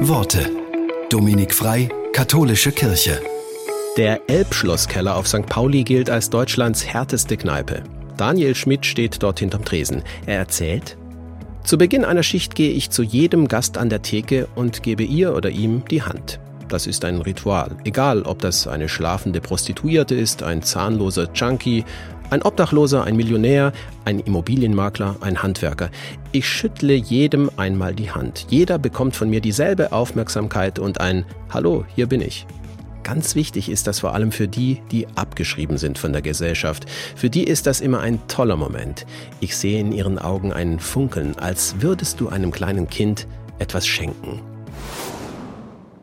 Worte. Dominik Frei, Katholische Kirche. Der Elbschlosskeller auf St. Pauli gilt als Deutschlands härteste Kneipe. Daniel Schmidt steht dort hinterm Tresen. Er erzählt, zu Beginn einer Schicht gehe ich zu jedem Gast an der Theke und gebe ihr oder ihm die Hand. Das ist ein Ritual, egal ob das eine schlafende Prostituierte ist, ein zahnloser Junkie, ein Obdachloser, ein Millionär, ein Immobilienmakler, ein Handwerker. Ich schüttle jedem einmal die Hand. Jeder bekommt von mir dieselbe Aufmerksamkeit und ein Hallo, hier bin ich. Ganz wichtig ist das vor allem für die, die abgeschrieben sind von der Gesellschaft. Für die ist das immer ein toller Moment. Ich sehe in ihren Augen ein Funkeln, als würdest du einem kleinen Kind etwas schenken.